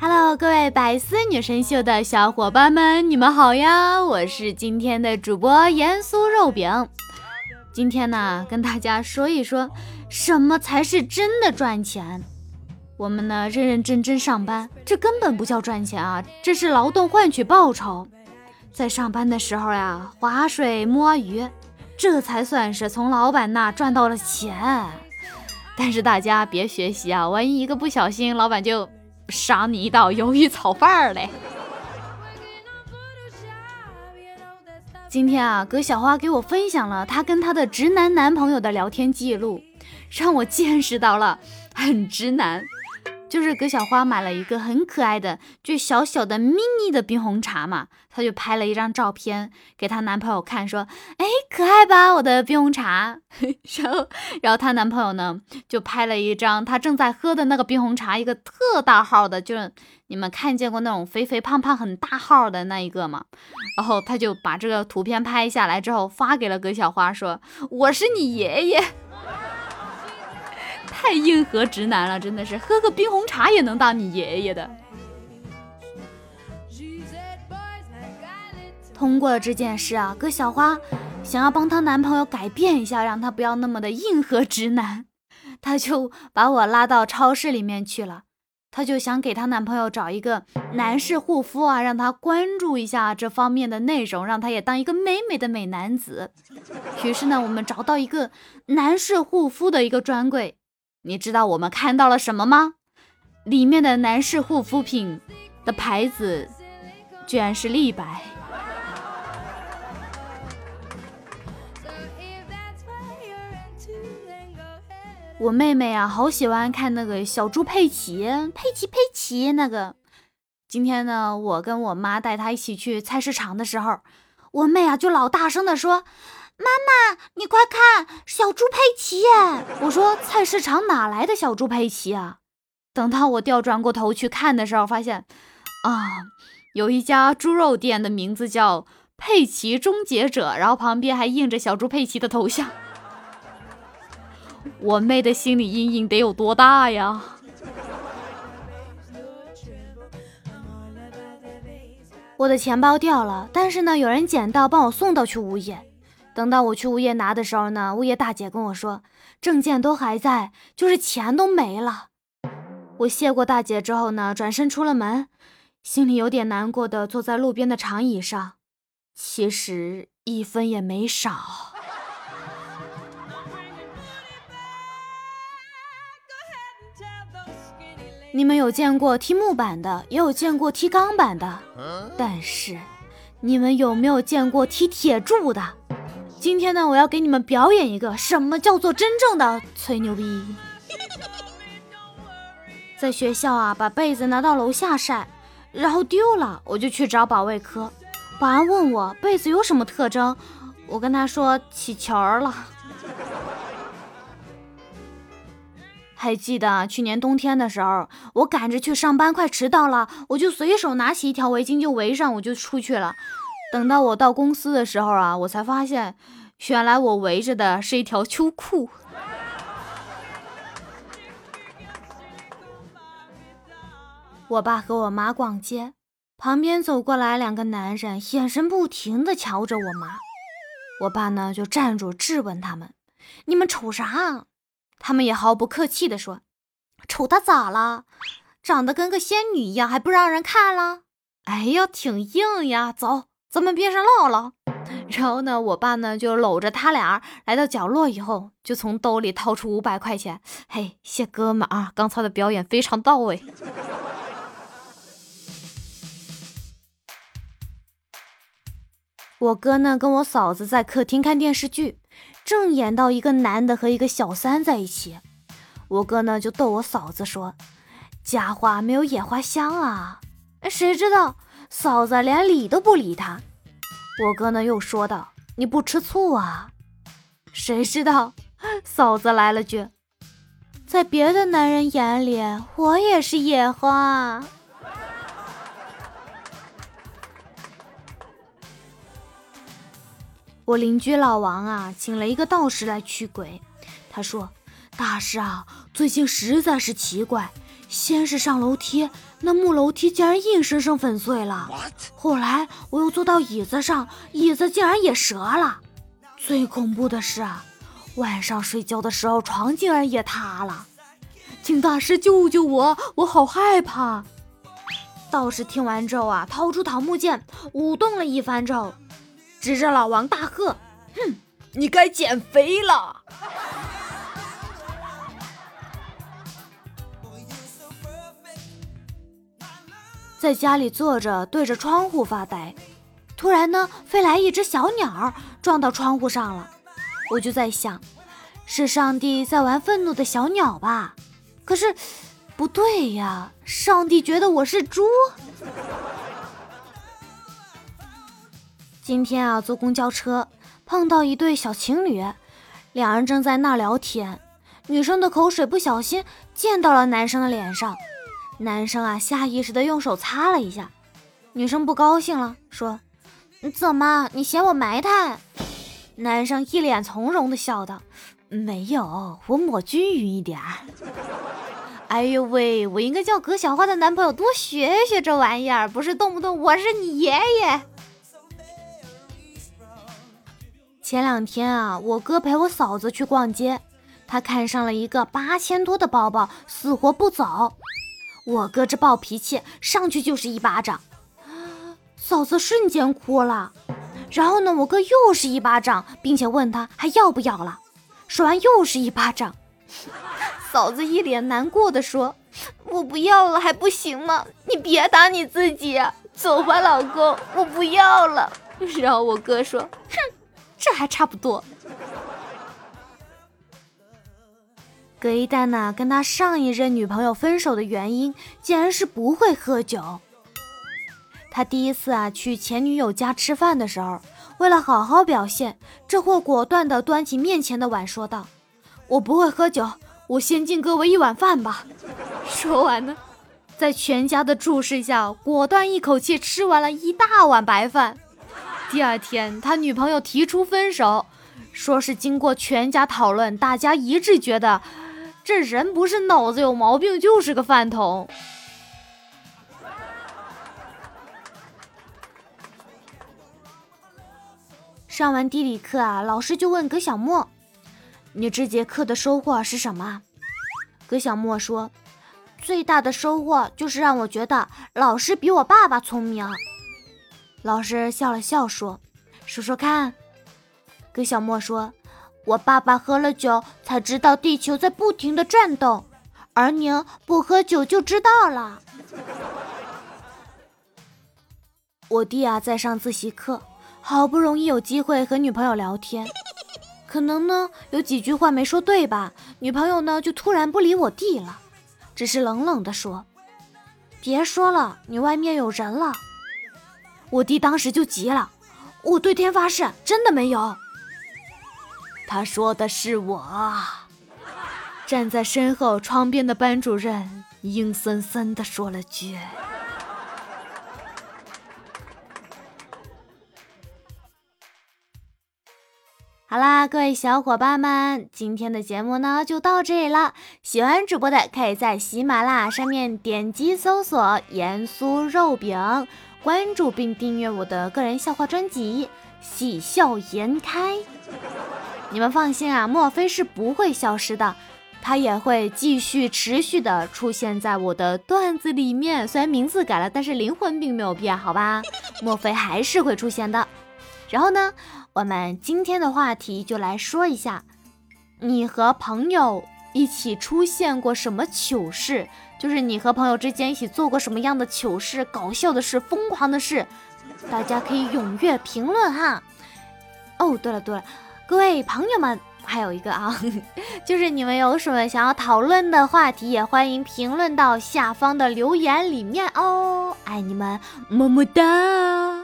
Hello，各位百思女神秀的小伙伴们，你们好呀！我是今天的主播盐酥肉饼。今天呢，跟大家说一说，什么才是真的赚钱。我们呢，认认真真上班，这根本不叫赚钱啊，这是劳动换取报酬。在上班的时候呀，划水摸鱼，这才算是从老板那赚到了钱。但是大家别学习啊，万一一个不小心，老板就赏你一道鱿鱼炒饭嘞。今天啊，葛小花给我分享了她跟她的直男男朋友的聊天记录，让我见识到了很直男。就是葛小花买了一个很可爱的，就小小的 mini 的冰红茶嘛，她就拍了一张照片给她男朋友看，说：“哎，可爱吧，我的冰红茶。”然后，然后她男朋友呢就拍了一张她正在喝的那个冰红茶，一个特大号的，就是你们看见过那种肥肥胖胖很大号的那一个嘛？然后他就把这个图片拍下来之后发给了葛小花，说：“我是你爷爷。”太硬核直男了，真的是喝个冰红茶也能当你爷爷的。通过了这件事啊，葛小花想要帮她男朋友改变一下，让他不要那么的硬核直男，她就把我拉到超市里面去了。她就想给她男朋友找一个男士护肤啊，让他关注一下这方面的内容，让他也当一个美美的美男子。于是呢，我们找到一个男士护肤的一个专柜。你知道我们看到了什么吗？里面的男士护肤品的牌子居然是立白。我妹妹啊，好喜欢看那个小猪佩奇，佩奇佩奇那个。今天呢，我跟我妈带她一起去菜市场的时候，我妹啊就老大声的说。妈妈，你快看，小猪佩奇耶！我说菜市场哪来的小猪佩奇啊？等到我调转过头去看的时候，发现啊，有一家猪肉店的名字叫佩奇终结者，然后旁边还印着小猪佩奇的头像。我妹的心理阴影得有多大呀？我的钱包掉了，但是呢，有人捡到，帮我送到去物业。等到我去物业拿的时候呢，物业大姐跟我说，证件都还在，就是钱都没了。我谢过大姐之后呢，转身出了门，心里有点难过的坐在路边的长椅上，其实一分也没少。你们有见过踢木板的，也有见过踢钢板的，但是你们有没有见过踢铁柱的？今天呢，我要给你们表演一个什么叫做真正的吹牛逼。在学校啊，把被子拿到楼下晒，然后丢了，我就去找保卫科。保安问我被子有什么特征，我跟他说起球了。还记得去年冬天的时候，我赶着去上班，快迟到了，我就随手拿起一条围巾就围上，我就出去了。等到我到公司的时候啊，我才发现，原来我围着的是一条秋裤。我爸和我妈逛街，旁边走过来两个男人，眼神不停的瞧着我妈。我爸呢就站住质问他们：“你们瞅啥？”他们也毫不客气的说：“瞅他咋了？长得跟个仙女一样，还不让人看了？哎呀，挺硬呀！走。”咱们边上唠唠，然后呢，我爸呢就搂着他俩来到角落，以后就从兜里掏出五百块钱，嘿，谢哥们啊，刚才的表演非常到位。我哥呢跟我嫂子在客厅看电视剧，正演到一个男的和一个小三在一起，我哥呢就逗我嫂子说：“家花没有野花香啊。”哎，谁知道？嫂子连理都不理他，我哥呢又说道：“你不吃醋啊？” 谁知道，嫂子来了句：“在别的男人眼里，我也是野花。”我邻居老王啊，请了一个道士来驱鬼。他说：“大师啊，最近实在是奇怪，先是上楼梯，那木楼梯竟然硬生生粉碎了；后来我又坐到椅子上，椅子竟然也折了。最恐怖的是啊，晚上睡觉的时候，床竟然也塌了。请大师救救我，我好害怕。道士听完之后啊，掏出桃木剑，舞动了一番之后，指着老王大喝：“哼，你该减肥了！”在家里坐着，对着窗户发呆。突然呢，飞来一只小鸟，撞到窗户上了。我就在想，是上帝在玩愤怒的小鸟吧？可是，不对呀，上帝觉得我是猪。今天啊，坐公交车碰到一对小情侣，两人正在那聊天，女生的口水不小心溅到了男生的脸上，男生啊下意识的用手擦了一下，女生不高兴了，说：“怎么，你嫌我埋汰？”男生一脸从容的笑道。没有，我抹均匀一点。哎呦喂，我应该叫葛小花的男朋友多学学这玩意儿，不是动不动我是你爷爷。前两天啊，我哥陪我嫂子去逛街，他看上了一个八千多的包包，死活不走。我哥这暴脾气，上去就是一巴掌，嫂子瞬间哭了。然后呢，我哥又是一巴掌，并且问他还要不要了。说完又是一巴掌，嫂子一脸难过的说：“我不要了还不行吗？你别打你自己，走吧，老公，我不要了。”然后我哥说：“哼，这还差不多。”葛一丹呢，跟他上一任女朋友分手的原因，竟然是不会喝酒。他第一次啊去前女友家吃饭的时候。为了好好表现，这货果断地端起面前的碗，说道：“我不会喝酒，我先敬各位一碗饭吧。”说完呢，在全家的注视下，果断一口气吃完了一大碗白饭。第二天，他女朋友提出分手，说是经过全家讨论，大家一致觉得这人不是脑子有毛病，就是个饭桶。上完地理课啊，老师就问葛小莫：“你这节课的收获是什么？”葛小莫说：“最大的收获就是让我觉得老师比我爸爸聪明。”老师笑了笑说：“说说看。”葛小莫说：“我爸爸喝了酒才知道地球在不停的转动，而您不喝酒就知道了。”我弟啊，在上自习课。好不容易有机会和女朋友聊天，可能呢有几句话没说对吧？女朋友呢就突然不理我弟了，只是冷冷的说：“别说了，你外面有人了。”我弟当时就急了，我对天发誓，真的没有。他说的是我。站在身后窗边的班主任阴森森的说了句。好啦，各位小伙伴们，今天的节目呢就到这里了。喜欢主播的可以在喜马拉雅上面点击搜索“盐酥肉饼”，关注并订阅我的个人笑话专辑《喜笑颜开》。你们放心啊，莫非是不会消失的，它也会继续持续的出现在我的段子里面。虽然名字改了，但是灵魂并没有变，好吧？莫非还是会出现的。然后呢？我们今天的话题就来说一下，你和朋友一起出现过什么糗事？就是你和朋友之间一起做过什么样的糗事、搞笑的事、疯狂的事？大家可以踊跃评论哈。哦，对了对了，各位朋友们，还有一个啊，就是你们有什么想要讨论的话题，也欢迎评论到下方的留言里面哦。爱你们，么么哒。